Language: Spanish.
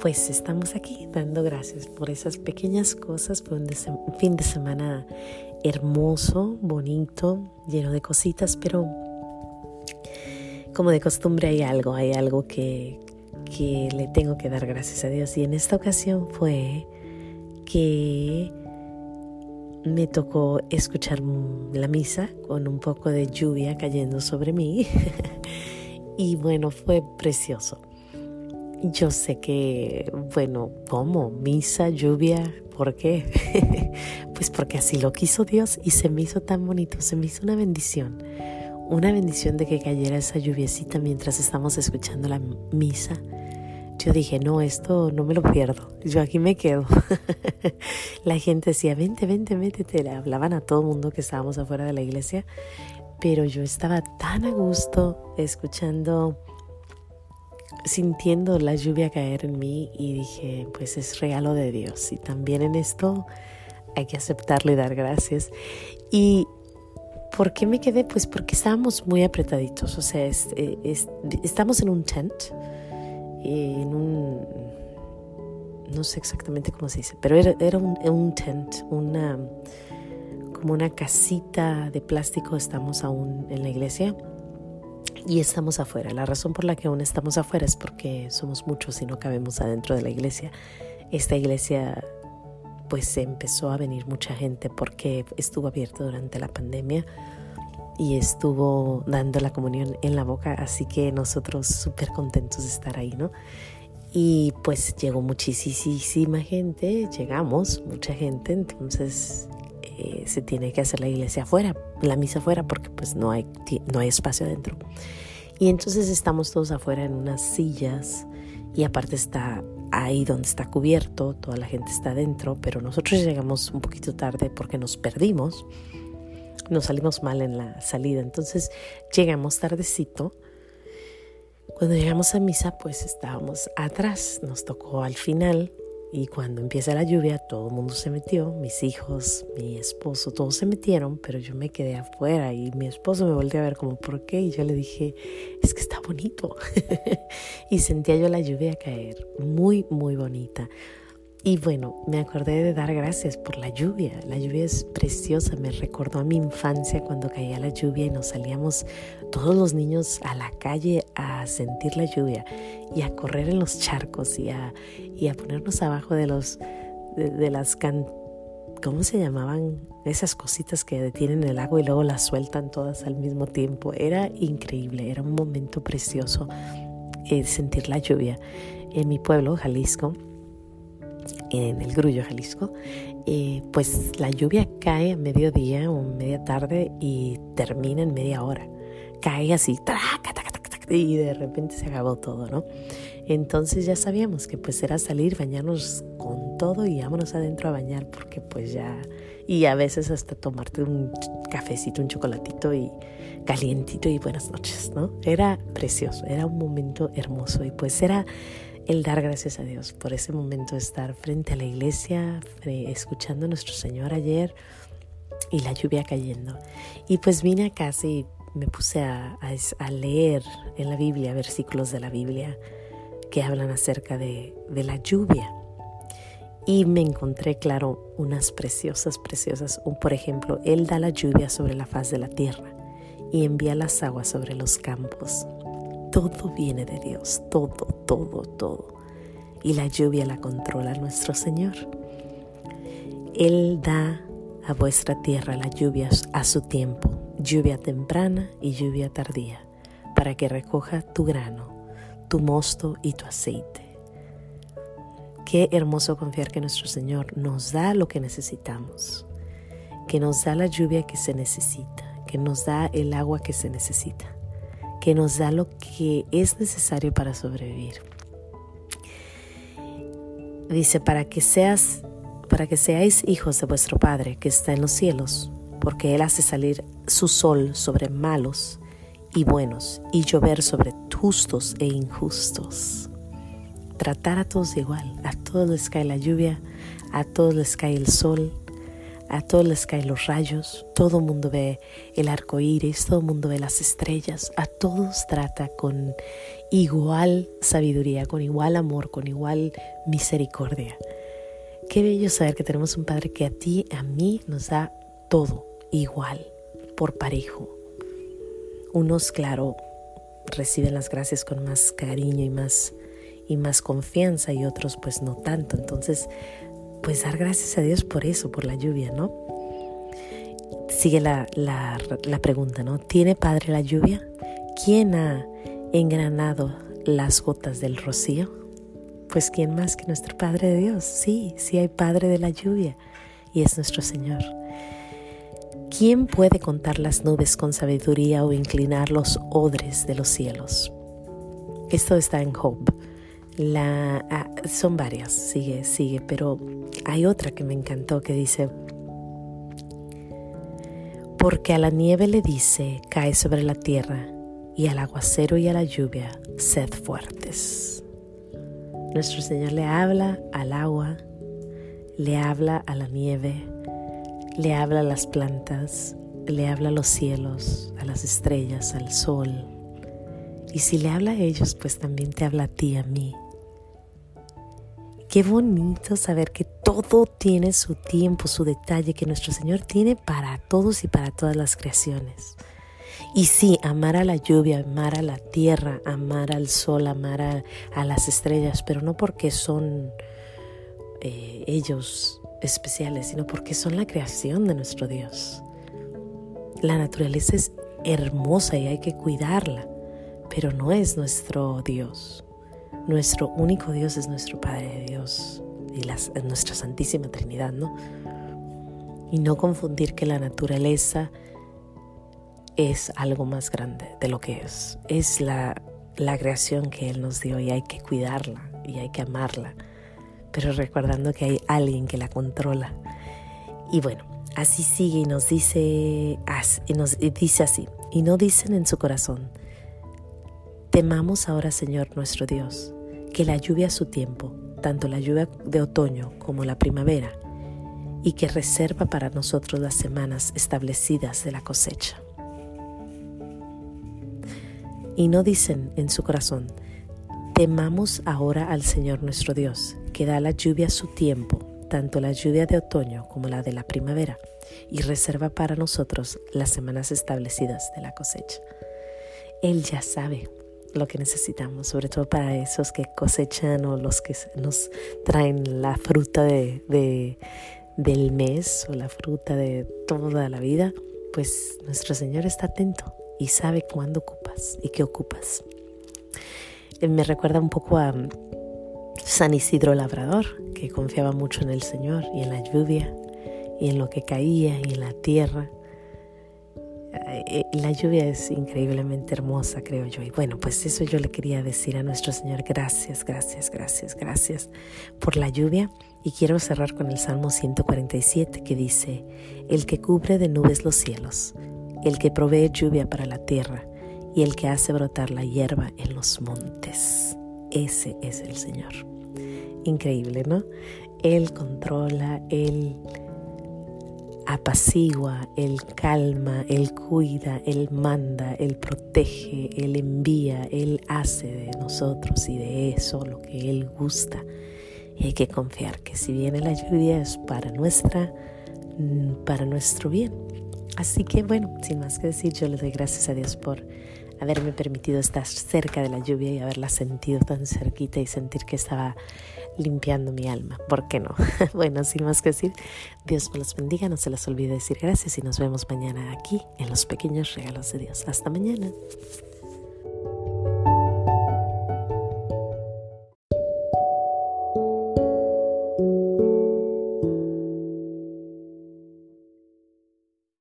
Pues estamos aquí dando gracias por esas pequeñas cosas, por un fin de semana hermoso, bonito, lleno de cositas, pero como de costumbre hay algo, hay algo que, que le tengo que dar gracias a Dios. Y en esta ocasión fue que me tocó escuchar la misa con un poco de lluvia cayendo sobre mí. y bueno, fue precioso. Yo sé que, bueno, ¿cómo? Misa, lluvia, ¿por qué? pues porque así lo quiso Dios y se me hizo tan bonito, se me hizo una bendición. Una bendición de que cayera esa lluviecita mientras estamos escuchando la misa. Yo dije, no, esto no me lo pierdo, yo aquí me quedo. la gente decía, vente, vente, métete. Le hablaban a todo el mundo que estábamos afuera de la iglesia, pero yo estaba tan a gusto escuchando sintiendo la lluvia caer en mí y dije, pues es regalo de Dios y también en esto hay que aceptarlo y dar gracias. Y ¿por qué me quedé? Pues porque estábamos muy apretaditos, o sea, eh, estamos en un tent, en un, no sé exactamente cómo se dice, pero era, un, un tent, una, como una casita de plástico, estamos aún en la iglesia y estamos afuera. La razón por la que aún estamos afuera es porque somos muchos y no cabemos adentro de la iglesia. Esta iglesia pues empezó a venir mucha gente porque estuvo abierto durante la pandemia y estuvo dando la comunión en la boca, así que nosotros súper contentos de estar ahí, ¿no? Y pues llegó muchísima gente, llegamos, mucha gente, entonces eh, se tiene que hacer la iglesia afuera, la misa afuera, porque pues no hay, no hay espacio adentro. Y entonces estamos todos afuera en unas sillas y aparte está ahí donde está cubierto, toda la gente está adentro, pero nosotros llegamos un poquito tarde porque nos perdimos, nos salimos mal en la salida, entonces llegamos tardecito. Cuando llegamos a misa, pues estábamos atrás, nos tocó al final y cuando empieza la lluvia, todo el mundo se metió, mis hijos, mi esposo, todos se metieron, pero yo me quedé afuera y mi esposo me volvió a ver como, ¿por qué? Y yo le dije, es que está bonito. y sentía yo la lluvia caer, muy, muy bonita. Y bueno, me acordé de dar gracias por la lluvia. La lluvia es preciosa, me recordó a mi infancia cuando caía la lluvia y nos salíamos todos los niños a la calle a sentir la lluvia y a correr en los charcos y a, y a ponernos abajo de los de, las can, ¿cómo se llamaban? Esas cositas que detienen el agua y luego las sueltan todas al mismo tiempo. Era increíble, era un momento precioso eh, sentir la lluvia. En mi pueblo, Jalisco, en el Grullo, Jalisco, eh, pues la lluvia cae a mediodía o media tarde y termina en media hora. Cae así, y de repente se acabó todo, ¿no? Entonces ya sabíamos que pues era salir, bañarnos con todo y vámonos adentro a bañar porque pues ya... Y a veces hasta tomarte un cafecito, un chocolatito y calientito y buenas noches, ¿no? Era precioso, era un momento hermoso y pues era el dar gracias a Dios por ese momento de estar frente a la iglesia, escuchando a nuestro Señor ayer y la lluvia cayendo. Y pues vine a casa y me puse a, leer en la Biblia versículos de la Biblia que hablan acerca de, de la lluvia. Y me encontré, claro, unas preciosas, preciosas. Por ejemplo, Él da la lluvia sobre la faz de la tierra y envía las aguas sobre los campos todo viene de Dios, todo, todo, todo. Y la lluvia la controla nuestro Señor. Él da a vuestra tierra las lluvias a su tiempo, lluvia temprana y lluvia tardía, para que recoja tu grano, tu mosto y tu aceite. Qué hermoso confiar que nuestro Señor nos da lo que necesitamos, que nos da la lluvia que se necesita, que nos da el agua que se necesita que nos da lo que es necesario para sobrevivir. Dice, para que seas para que seáis hijos de vuestro Padre que está en los cielos, porque Él hace salir su sol sobre malos y buenos y llover sobre justos e injustos. Tratar a todos igual, a todos les cae la lluvia, a todos les cae el sol, a todos les caen los rayos, todo mundo ve el arco iris, todo mundo ve las estrellas, a todos trata con igual sabiduría, con igual amor, con igual misericordia. Qué bello saber que tenemos un Padre que a ti, a mí, nos da todo igual, por parejo. Unos, claro, reciben las gracias con más cariño y más, y más confianza y otros pues no tanto. Entonces, pues dar gracias a Dios por eso, por la lluvia, ¿no? Sigue la, la, la pregunta, ¿no? ¿Tiene Padre la lluvia? ¿Quién ha engranado las gotas del rocío? Pues ¿quién más que nuestro Padre de Dios? Sí, sí hay Padre de la lluvia y es nuestro Señor. ¿Quién puede contar las nubes con sabiduría o inclinar los odres de los cielos? Esto está en Job. La, ah, son varias, sigue, sigue, pero hay otra que me encantó que dice, porque a la nieve le dice, cae sobre la tierra, y al aguacero y a la lluvia, sed fuertes. Nuestro Señor le habla al agua, le habla a la nieve, le habla a las plantas, le habla a los cielos, a las estrellas, al sol. Y si le habla a ellos, pues también te habla a ti, a mí. Qué bonito saber que todo tiene su tiempo, su detalle, que nuestro Señor tiene para todos y para todas las creaciones. Y sí, amar a la lluvia, amar a la tierra, amar al sol, amar a, las estrellas, pero no porque son eh, ellos especiales, sino porque son la creación de nuestro Dios. La naturaleza es hermosa y hay que cuidarla, pero no es nuestro Dios. Nuestro único Dios es nuestro Padre de Dios y nuestra Santísima Trinidad, ¿no? Y no confundir que la naturaleza es algo más grande de lo que es. Es la, la creación que Él nos dio y hay que cuidarla y hay que amarla, pero recordando que hay alguien que la controla. Y bueno, así sigue y nos dice, y nos dice así, y no dicen en su corazón, temamos ahora Señor nuestro Dios que la lluvia a su tiempo, tanto la lluvia de otoño como la primavera, y que reserva para nosotros las semanas establecidas de la cosecha. Y no dicen en su corazón, temamos ahora al Señor nuestro Dios, que da la lluvia a su tiempo, tanto la lluvia de otoño como la de la primavera, y reserva para nosotros las semanas establecidas de la cosecha. Él ya sabe lo que necesitamos, sobre todo para esos que cosechan o los que nos traen la fruta de, del mes o la fruta de toda la vida, pues nuestro Señor está atento y sabe cuándo ocupas y qué ocupas. Eh, me recuerda un poco a San Isidro Labrador, que confiaba mucho en el Señor y en la lluvia y en lo que caía y en la tierra eh, la lluvia es increíblemente hermosa, creo yo. Y bueno, pues eso yo le quería decir a nuestro Señor, gracias, gracias, gracias, gracias por la lluvia. Y quiero cerrar con el Salmo 147 que dice, el que cubre de nubes los cielos, el que provee lluvia para la tierra y el que hace brotar la hierba en los montes. Ese es el Señor. Increíble, ¿no? Él controla, Él apacigua, Él calma, Él cuida, Él manda, Él protege, Él envía, Él hace de nosotros y de eso lo que Él gusta. Y hay que confiar que si viene la lluvia es para nuestra, mm, para nuestro bien. Así que bueno, sin más que decir, yo le doy gracias a Dios por haberme permitido estar cerca de la lluvia y haberla sentido tan cerquita y sentir que estaba limpiando mi alma. ¿Por qué no? bueno, sin más que decir, Dios me los bendiga, no se les olvide decir gracias y nos vemos mañana aquí en los pequeños regalos de Dios. Hasta mañana.